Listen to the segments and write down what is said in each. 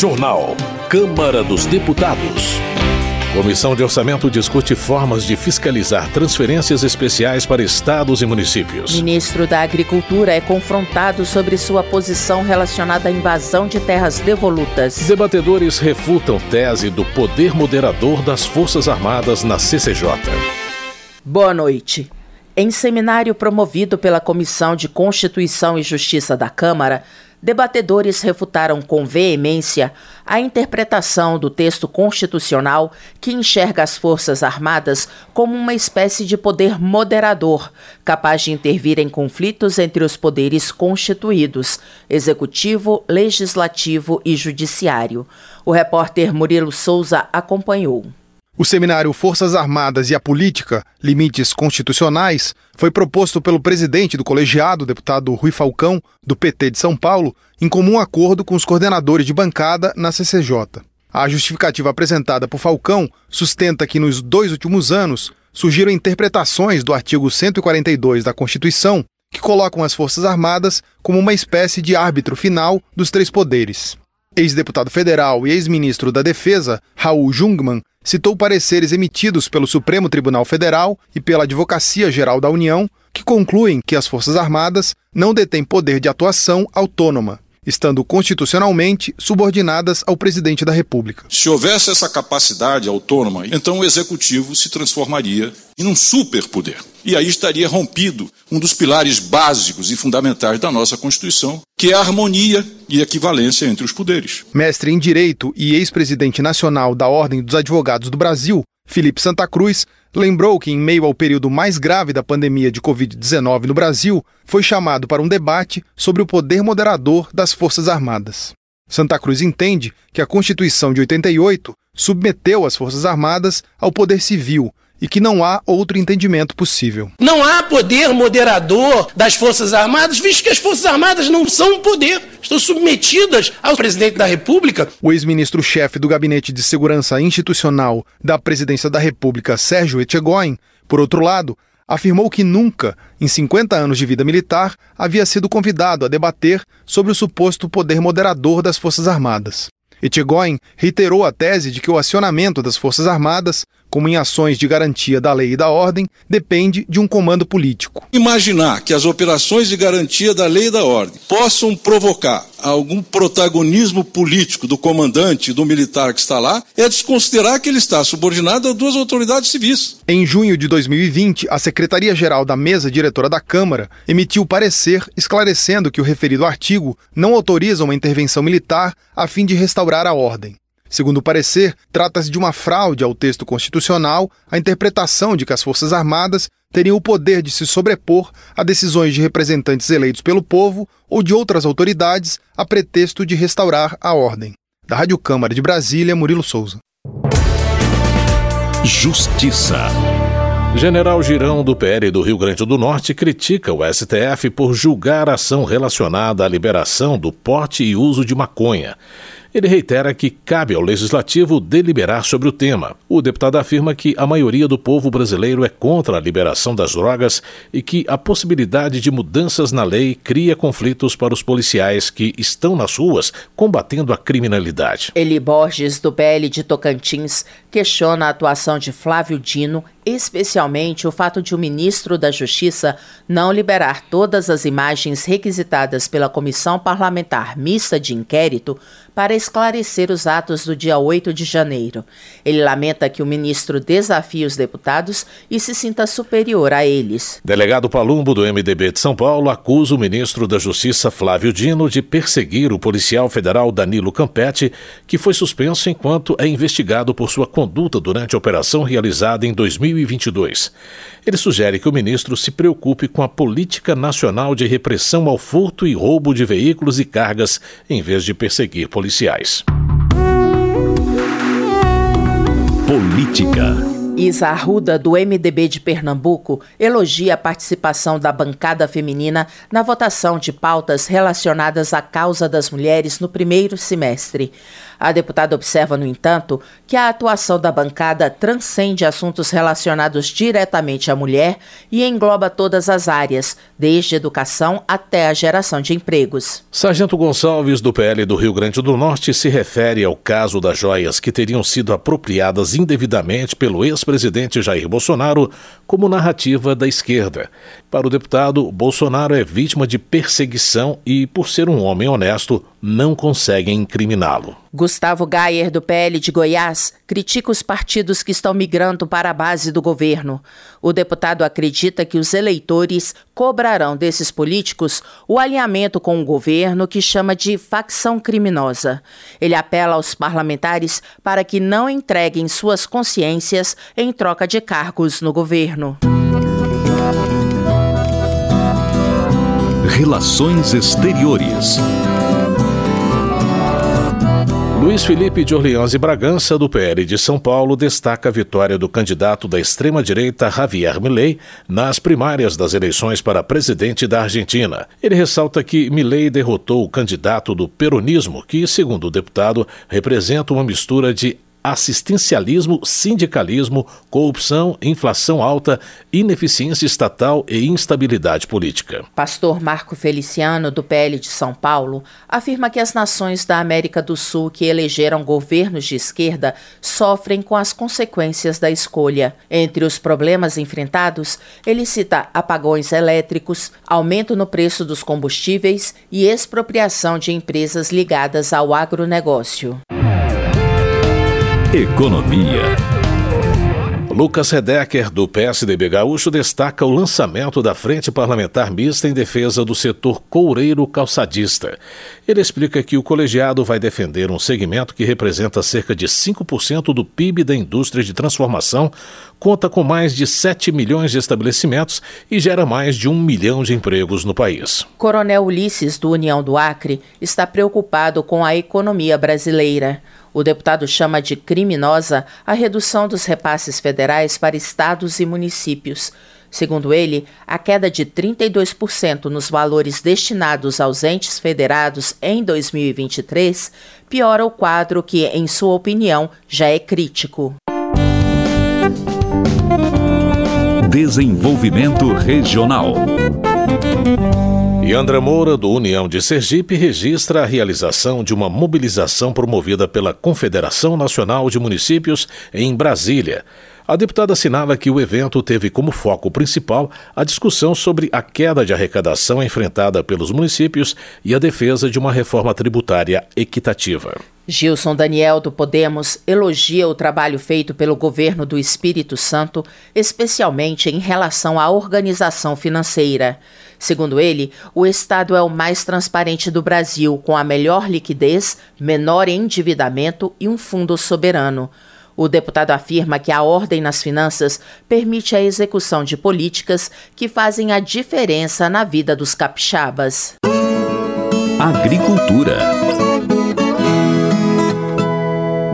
Jornal. Câmara dos Deputados. Comissão de Orçamento discute formas de fiscalizar transferências especiais para estados e municípios. Ministro da Agricultura é confrontado sobre sua posição relacionada à invasão de terras devolutas. Debatedores refutam tese do poder moderador das Forças Armadas na CCJ. Boa noite. Em seminário promovido pela Comissão de Constituição e Justiça da Câmara, debatedores refutaram com veemência a interpretação do texto constitucional que enxerga as Forças Armadas como uma espécie de poder moderador, capaz de intervir em conflitos entre os poderes constituídos, executivo, legislativo e judiciário. O repórter Murilo Souza acompanhou. O seminário Forças Armadas e a Política, Limites Constitucionais, foi proposto pelo presidente do colegiado, deputado Rui Falcão, do PT de São Paulo, em comum acordo com os coordenadores de bancada na CCJ. A justificativa apresentada por Falcão sustenta que nos dois últimos anos surgiram interpretações do artigo 142 da Constituição que colocam as Forças Armadas como uma espécie de árbitro final dos três poderes. Ex-deputado federal e ex-ministro da Defesa, Raul Jungmann, citou pareceres emitidos pelo Supremo Tribunal Federal e pela Advocacia Geral da União que concluem que as Forças Armadas não detêm poder de atuação autônoma estando constitucionalmente subordinadas ao presidente da República. Se houvesse essa capacidade autônoma, então o executivo se transformaria em um superpoder. E aí estaria rompido um dos pilares básicos e fundamentais da nossa Constituição, que é a harmonia e equivalência entre os poderes. Mestre em Direito e ex-presidente nacional da Ordem dos Advogados do Brasil, Felipe Santa Cruz lembrou que, em meio ao período mais grave da pandemia de Covid-19 no Brasil, foi chamado para um debate sobre o poder moderador das Forças Armadas. Santa Cruz entende que a Constituição de 88 submeteu as Forças Armadas ao poder civil e que não há outro entendimento possível. Não há poder moderador das Forças Armadas, visto que as Forças Armadas não são um poder, estão submetidas ao presidente da República. O ex-ministro-chefe do Gabinete de Segurança Institucional da Presidência da República, Sérgio Etchegoin, por outro lado, afirmou que nunca, em 50 anos de vida militar, havia sido convidado a debater sobre o suposto poder moderador das Forças Armadas. Etchegoin reiterou a tese de que o acionamento das Forças Armadas como em ações de garantia da lei e da ordem, depende de um comando político. Imaginar que as operações de garantia da lei e da ordem possam provocar algum protagonismo político do comandante, do militar que está lá, é desconsiderar que ele está subordinado a duas autoridades civis. Em junho de 2020, a Secretaria-Geral da Mesa Diretora da Câmara emitiu parecer esclarecendo que o referido artigo não autoriza uma intervenção militar a fim de restaurar a ordem. Segundo o parecer, trata-se de uma fraude ao texto constitucional a interpretação de que as Forças Armadas teriam o poder de se sobrepor a decisões de representantes eleitos pelo povo ou de outras autoridades a pretexto de restaurar a ordem. Da Rádio Câmara de Brasília, Murilo Souza. Justiça. General Girão do PL do Rio Grande do Norte critica o STF por julgar ação relacionada à liberação do porte e uso de maconha. Ele reitera que cabe ao legislativo deliberar sobre o tema. O deputado afirma que a maioria do povo brasileiro é contra a liberação das drogas e que a possibilidade de mudanças na lei cria conflitos para os policiais que estão nas ruas combatendo a criminalidade. Eli Borges, do PL de Tocantins, questiona a atuação de Flávio Dino especialmente o fato de o ministro da Justiça não liberar todas as imagens requisitadas pela Comissão Parlamentar Mista de Inquérito para esclarecer os atos do dia 8 de janeiro. Ele lamenta que o ministro desafie os deputados e se sinta superior a eles. Delegado Palumbo, do MDB de São Paulo, acusa o ministro da Justiça Flávio Dino de perseguir o policial federal Danilo Campetti, que foi suspenso enquanto é investigado por sua conduta durante a operação realizada em 2000 2022. Ele sugere que o ministro se preocupe com a política nacional de repressão ao furto e roubo de veículos e cargas, em vez de perseguir policiais. Política. Isa Arruda, do MDB de Pernambuco, elogia a participação da bancada feminina na votação de pautas relacionadas à causa das mulheres no primeiro semestre. A deputada observa, no entanto, que a atuação da bancada transcende assuntos relacionados diretamente à mulher e engloba todas as áreas, desde educação até a geração de empregos. Sargento Gonçalves, do PL do Rio Grande do Norte, se refere ao caso das joias que teriam sido apropriadas indevidamente pelo ex-presidente Jair Bolsonaro como narrativa da esquerda. Para o deputado, Bolsonaro é vítima de perseguição e, por ser um homem honesto, não conseguem incriminá-lo. Gustavo Gayer, do PL de Goiás, critica os partidos que estão migrando para a base do governo. O deputado acredita que os eleitores cobrarão desses políticos o alinhamento com o governo que chama de facção criminosa. Ele apela aos parlamentares para que não entreguem suas consciências em troca de cargos no governo. Relações Exteriores. Luiz Felipe de Orleans e Bragança, do PL de São Paulo, destaca a vitória do candidato da extrema-direita Javier Milei nas primárias das eleições para presidente da Argentina. Ele ressalta que Milei derrotou o candidato do peronismo, que, segundo o deputado, representa uma mistura de assistencialismo, sindicalismo, corrupção, inflação alta, ineficiência estatal e instabilidade política. Pastor Marco Feliciano, do PL de São Paulo, afirma que as nações da América do Sul que elegeram governos de esquerda sofrem com as consequências da escolha. Entre os problemas enfrentados, ele cita apagões elétricos, aumento no preço dos combustíveis e expropriação de empresas ligadas ao agronegócio. Economia. Lucas Redecker, do PSDB Gaúcho, destaca o lançamento da Frente Parlamentar Mista em defesa do setor coureiro calçadista. Ele explica que o colegiado vai defender um segmento que representa cerca de 5% do PIB da indústria de transformação, conta com mais de 7 milhões de estabelecimentos e gera mais de um milhão de empregos no país. Coronel Ulisses, do União do Acre, está preocupado com a economia brasileira. O deputado chama de criminosa a redução dos repasses federais para estados e municípios. Segundo ele, a queda de 32% nos valores destinados aos entes federados em 2023 piora o quadro que, em sua opinião, já é crítico. Desenvolvimento Regional. André Moura, do União de Sergipe, registra a realização de uma mobilização promovida pela Confederação Nacional de Municípios em Brasília. A deputada assinala que o evento teve como foco principal a discussão sobre a queda de arrecadação enfrentada pelos municípios e a defesa de uma reforma tributária equitativa. Gilson Daniel do Podemos elogia o trabalho feito pelo governo do Espírito Santo, especialmente em relação à organização financeira. Segundo ele, o Estado é o mais transparente do Brasil, com a melhor liquidez, menor endividamento e um fundo soberano. O deputado afirma que a ordem nas finanças permite a execução de políticas que fazem a diferença na vida dos capixabas. Agricultura.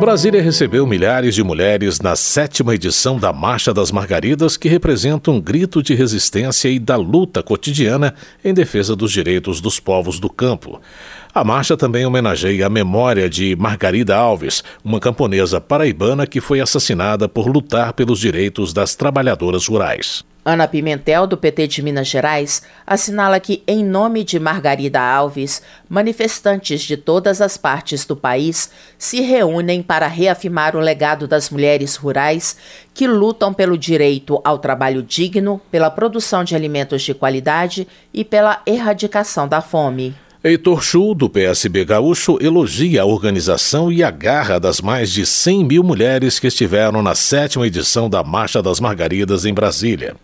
Brasília recebeu milhares de mulheres na sétima edição da Marcha das Margaridas, que representa um grito de resistência e da luta cotidiana em defesa dos direitos dos povos do campo. A marcha também homenageia a memória de Margarida Alves, uma camponesa paraibana que foi assassinada por lutar pelos direitos das trabalhadoras rurais. Ana Pimentel, do PT de Minas Gerais, assinala que, em nome de Margarida Alves, manifestantes de todas as partes do país se reúnem para reafirmar o legado das mulheres rurais que lutam pelo direito ao trabalho digno, pela produção de alimentos de qualidade e pela erradicação da fome. Heitor Chu, do PSB Gaúcho, elogia a organização e a garra das mais de 100 mil mulheres que estiveram na sétima edição da Marcha das Margaridas em Brasília.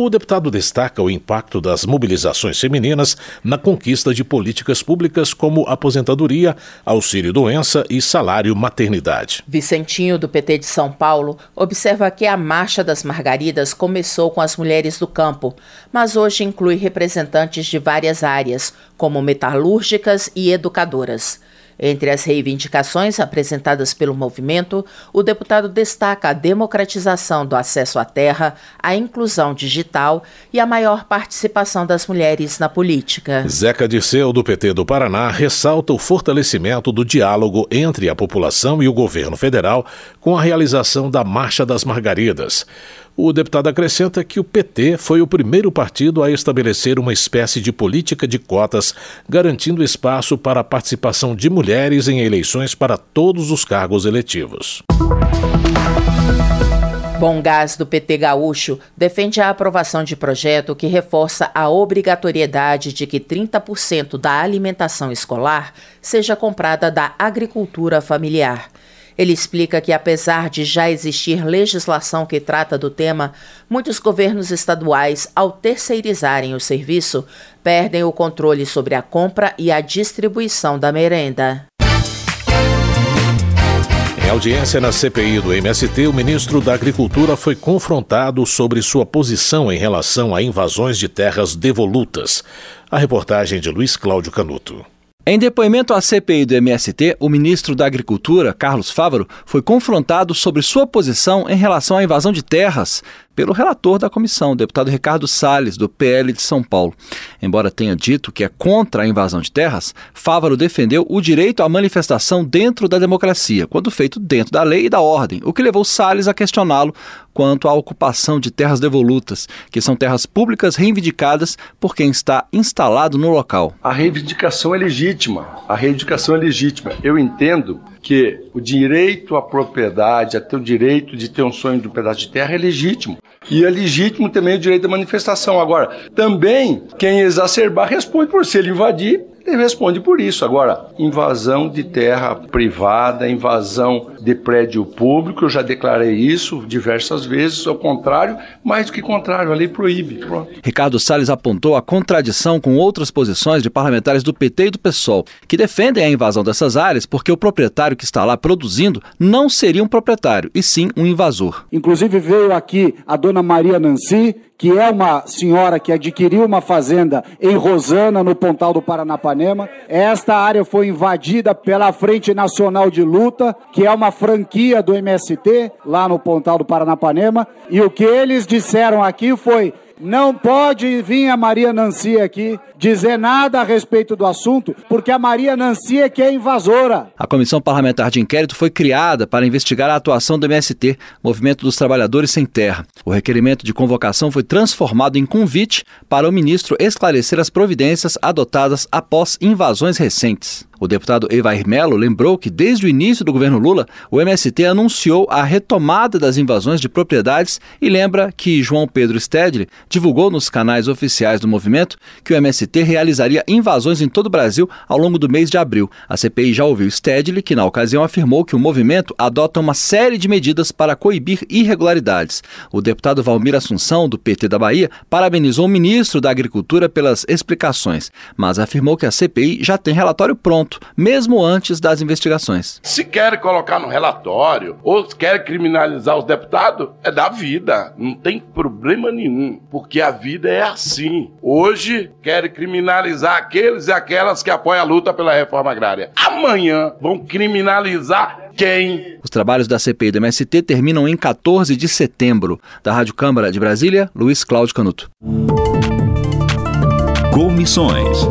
O deputado destaca o impacto das mobilizações femininas na conquista de políticas públicas como aposentadoria, auxílio-doença e salário-maternidade. Vicentinho, do PT de São Paulo, observa que a Marcha das Margaridas começou com as mulheres do campo, mas hoje inclui representantes de várias áreas, como metalúrgicas e educadoras. Entre as reivindicações apresentadas pelo movimento, o deputado destaca a democratização do acesso à terra, a inclusão digital e a maior participação das mulheres na política. Zeca Dirceu, do PT do Paraná, ressalta o fortalecimento do diálogo entre a população e o governo federal com a realização da Marcha das Margaridas. O deputado acrescenta que o PT foi o primeiro partido a estabelecer uma espécie de política de cotas, garantindo espaço para a participação de mulheres em eleições para todos os cargos eletivos. Bom Gás do PT Gaúcho defende a aprovação de projeto que reforça a obrigatoriedade de que 30% da alimentação escolar seja comprada da agricultura familiar. Ele explica que, apesar de já existir legislação que trata do tema, muitos governos estaduais, ao terceirizarem o serviço, perdem o controle sobre a compra e a distribuição da merenda. Em audiência na CPI do MST, o ministro da Agricultura foi confrontado sobre sua posição em relação a invasões de terras devolutas. A reportagem de Luiz Cláudio Canuto. Em depoimento à CPI do MST, o ministro da Agricultura, Carlos Fávaro, foi confrontado sobre sua posição em relação à invasão de terras pelo relator da comissão, o deputado Ricardo Salles, do PL de São Paulo. Embora tenha dito que é contra a invasão de terras, Fávaro defendeu o direito à manifestação dentro da democracia, quando feito dentro da lei e da ordem, o que levou Salles a questioná-lo quanto à ocupação de terras devolutas, que são terras públicas reivindicadas por quem está instalado no local. A reivindicação é legítima. A reivindicação é legítima. Eu entendo que o direito à propriedade, até o direito de ter um sonho de um pedaço de terra é legítimo. E é legítimo também o direito à manifestação. Agora, também quem exacerbar responde por se ele invadir, ele responde por isso. Agora, invasão de terra privada, invasão de prédio público, eu já declarei isso diversas vezes, ao contrário, mais do que contrário, a lei proíbe. Pronto. Ricardo Salles apontou a contradição com outras posições de parlamentares do PT e do PSOL, que defendem a invasão dessas áreas porque o proprietário que está lá produzindo não seria um proprietário, e sim um invasor. Inclusive veio aqui a dona Maria Nancy, que é uma senhora que adquiriu uma fazenda em Rosana, no Pontal do Paranapanema. Esta área foi invadida pela Frente Nacional de Luta, que é uma franquia do MST, lá no Pontal do Paranapanema. E o que eles disseram aqui foi não pode vir a Maria Nancy aqui dizer nada a respeito do assunto, porque a Maria Nancy é que é invasora. A Comissão Parlamentar de Inquérito foi criada para investigar a atuação do MST, Movimento dos Trabalhadores Sem Terra. O requerimento de convocação foi transformado em convite para o ministro esclarecer as providências adotadas após invasões recentes. O deputado Evair Melo lembrou que desde o início do governo Lula, o MST anunciou a retomada das invasões de propriedades e lembra que João Pedro Stedley divulgou nos canais oficiais do movimento que o MST realizaria invasões em todo o Brasil ao longo do mês de abril. A CPI já ouviu Stedley, que na ocasião afirmou que o movimento adota uma série de medidas para coibir irregularidades. O deputado Valmir Assunção, do PT da Bahia, parabenizou o ministro da Agricultura pelas explicações, mas afirmou que a CPI já tem relatório pronto mesmo antes das investigações. Se quer colocar no relatório ou quer criminalizar os deputados, é da vida. Não tem problema nenhum, porque a vida é assim. Hoje querem criminalizar aqueles e aquelas que apoiam a luta pela reforma agrária. Amanhã vão criminalizar quem? Os trabalhos da CPI do MST terminam em 14 de setembro. Da Rádio Câmara de Brasília, Luiz Cláudio Canuto. Comissões.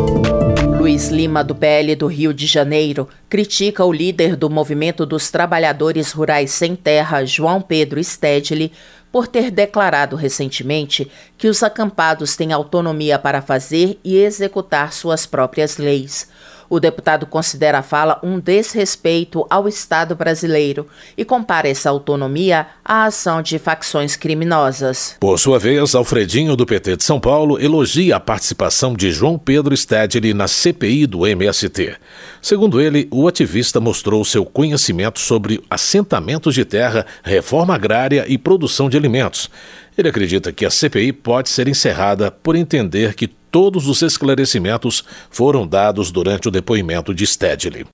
Luiz Lima, do PL do Rio de Janeiro, critica o líder do Movimento dos Trabalhadores Rurais Sem Terra, João Pedro Stedley, por ter declarado recentemente que os acampados têm autonomia para fazer e executar suas próprias leis. O deputado considera a fala um desrespeito ao Estado brasileiro e compara essa autonomia à ação de facções criminosas. Por sua vez, Alfredinho, do PT de São Paulo, elogia a participação de João Pedro Stedley na CPI do MST. Segundo ele, o ativista mostrou seu conhecimento sobre assentamentos de terra, reforma agrária e produção de alimentos. Ele acredita que a CPI pode ser encerrada por entender que todos os esclarecimentos foram dados durante o depoimento de Stedley.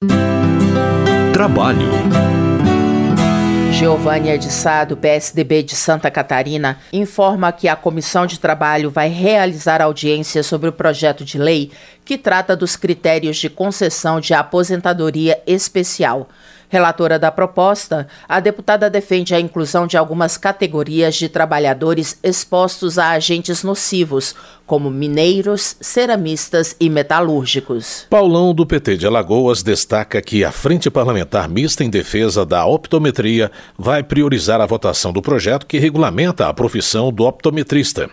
Trabalho. Giovânia de Sá, do PSDB de Santa Catarina, informa que a Comissão de Trabalho vai realizar audiência sobre o projeto de lei que trata dos critérios de concessão de aposentadoria especial. Relatora da proposta, a deputada defende a inclusão de algumas categorias de trabalhadores expostos a agentes nocivos, como mineiros, ceramistas e metalúrgicos. Paulão, do PT de Alagoas, destaca que a Frente Parlamentar Mista em Defesa da Optometria vai priorizar a votação do projeto que regulamenta a profissão do optometrista.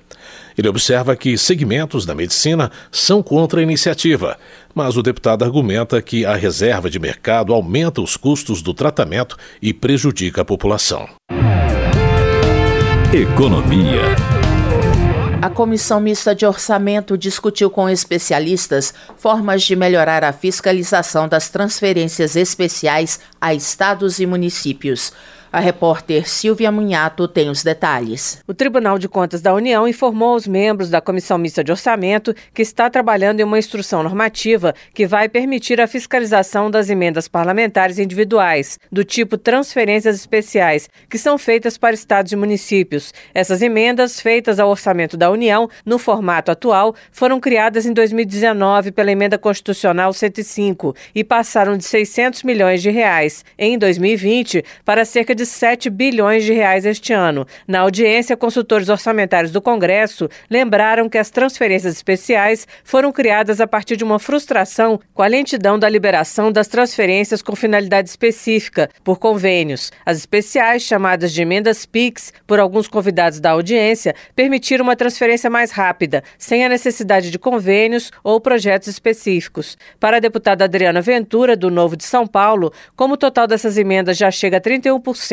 Ele observa que segmentos da medicina são contra a iniciativa, mas o deputado argumenta que a reserva de mercado aumenta os custos do tratamento e prejudica a população. Economia. A Comissão Mista de Orçamento discutiu com especialistas formas de melhorar a fiscalização das transferências especiais a estados e municípios. A repórter Silvia Munhato tem os detalhes. O Tribunal de Contas da União informou aos membros da Comissão Mista de Orçamento que está trabalhando em uma instrução normativa que vai permitir a fiscalização das emendas parlamentares individuais, do tipo transferências especiais, que são feitas para estados e municípios. Essas emendas, feitas ao orçamento da União, no formato atual, foram criadas em 2019 pela Emenda Constitucional 105 e passaram de 600 milhões de reais em 2020 para cerca de de 7 bilhões de reais este ano. Na audiência, consultores orçamentários do Congresso lembraram que as transferências especiais foram criadas a partir de uma frustração com a lentidão da liberação das transferências com finalidade específica por convênios. As especiais, chamadas de emendas PIX por alguns convidados da audiência, permitiram uma transferência mais rápida, sem a necessidade de convênios ou projetos específicos. Para a deputada Adriana Ventura, do Novo de São Paulo, como o total dessas emendas já chega a 31%,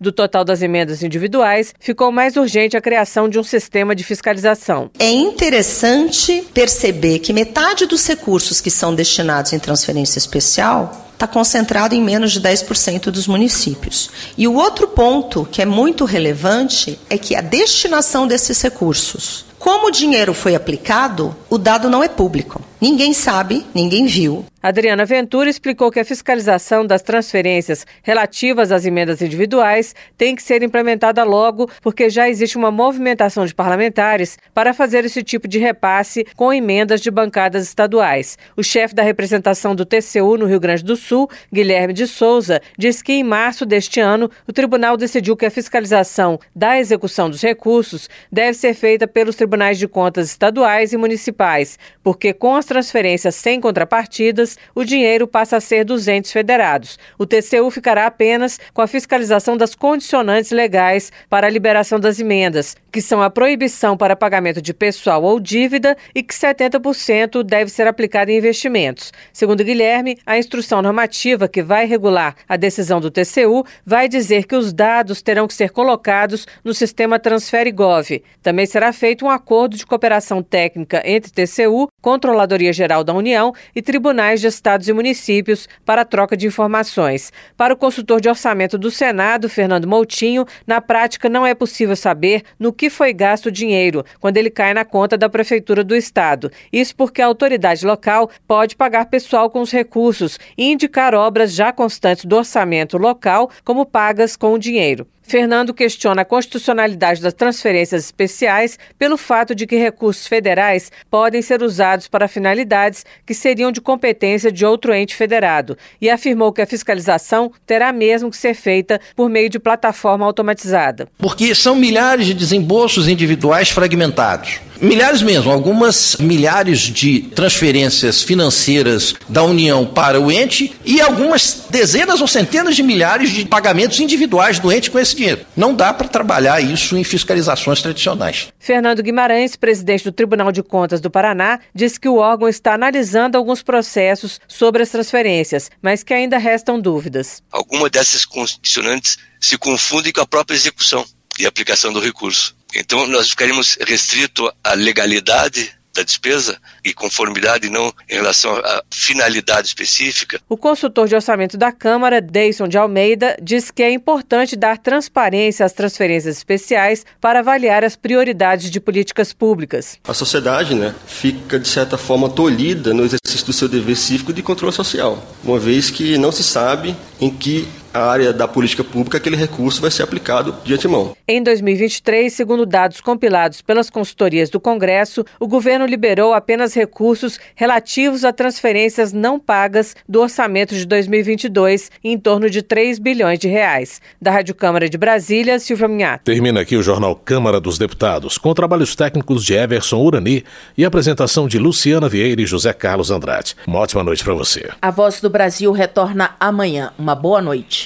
do total das emendas individuais, ficou mais urgente a criação de um sistema de fiscalização. É interessante perceber que metade dos recursos que são destinados em transferência especial está concentrado em menos de 10% dos municípios. E o outro ponto que é muito relevante é que a destinação desses recursos, como o dinheiro foi aplicado, o dado não é público. Ninguém sabe, ninguém viu. Adriana Ventura explicou que a fiscalização das transferências relativas às emendas individuais tem que ser implementada logo, porque já existe uma movimentação de parlamentares para fazer esse tipo de repasse com emendas de bancadas estaduais. O chefe da representação do TCU no Rio Grande do Sul, Guilherme de Souza, disse que em março deste ano o tribunal decidiu que a fiscalização da execução dos recursos deve ser feita pelos tribunais de contas estaduais e municipais, porque com as transferências sem contrapartidas, o dinheiro passa a ser dos entes federados. O TCU ficará apenas com a fiscalização das condicionantes legais para a liberação das emendas, que são a proibição para pagamento de pessoal ou dívida e que 70% deve ser aplicado em investimentos. Segundo Guilherme, a instrução normativa que vai regular a decisão do TCU vai dizer que os dados terão que ser colocados no sistema Transfere.gov. Também será feito um acordo de cooperação técnica entre TCU, Controladoria Geral da União e tribunais de estados e municípios para troca de informações. Para o consultor de orçamento do Senado, Fernando Moutinho, na prática não é possível saber no que foi gasto o dinheiro quando ele cai na conta da prefeitura do estado. Isso porque a autoridade local pode pagar pessoal com os recursos e indicar obras já constantes do orçamento local como pagas com o dinheiro. Fernando questiona a constitucionalidade das transferências especiais pelo fato de que recursos federais podem ser usados para finalidades que seriam de competência de outro ente federado e afirmou que a fiscalização terá mesmo que ser feita por meio de plataforma automatizada. Porque são milhares de desembolsos individuais fragmentados. Milhares mesmo, algumas milhares de transferências financeiras da União para o ente e algumas dezenas ou centenas de milhares de pagamentos individuais do ente com esse dinheiro. Não dá para trabalhar isso em fiscalizações tradicionais. Fernando Guimarães, presidente do Tribunal de Contas do Paraná, disse que o órgão está analisando alguns processos sobre as transferências, mas que ainda restam dúvidas. Algumas dessas condicionantes se confundem com a própria execução e aplicação do recurso. Então, nós ficaríamos restrito à legalidade da despesa e conformidade não em relação à finalidade específica. O consultor de orçamento da Câmara, Deison de Almeida, diz que é importante dar transparência às transferências especiais para avaliar as prioridades de políticas públicas. A sociedade né, fica, de certa forma, tolhida no exercício do seu dever cívico de controle social, uma vez que não se sabe em que área da política pública, aquele recurso vai ser aplicado de antemão. Em 2023, segundo dados compilados pelas consultorias do Congresso, o governo liberou apenas recursos relativos a transferências não pagas do orçamento de 2022, em torno de 3 bilhões de reais. Da Rádio Câmara de Brasília, Silvia Minhato. Termina aqui o Jornal Câmara dos Deputados, com trabalhos técnicos de Everson Urani e apresentação de Luciana Vieira e José Carlos Andrade. Uma ótima noite para você. A Voz do Brasil retorna amanhã. Uma boa noite.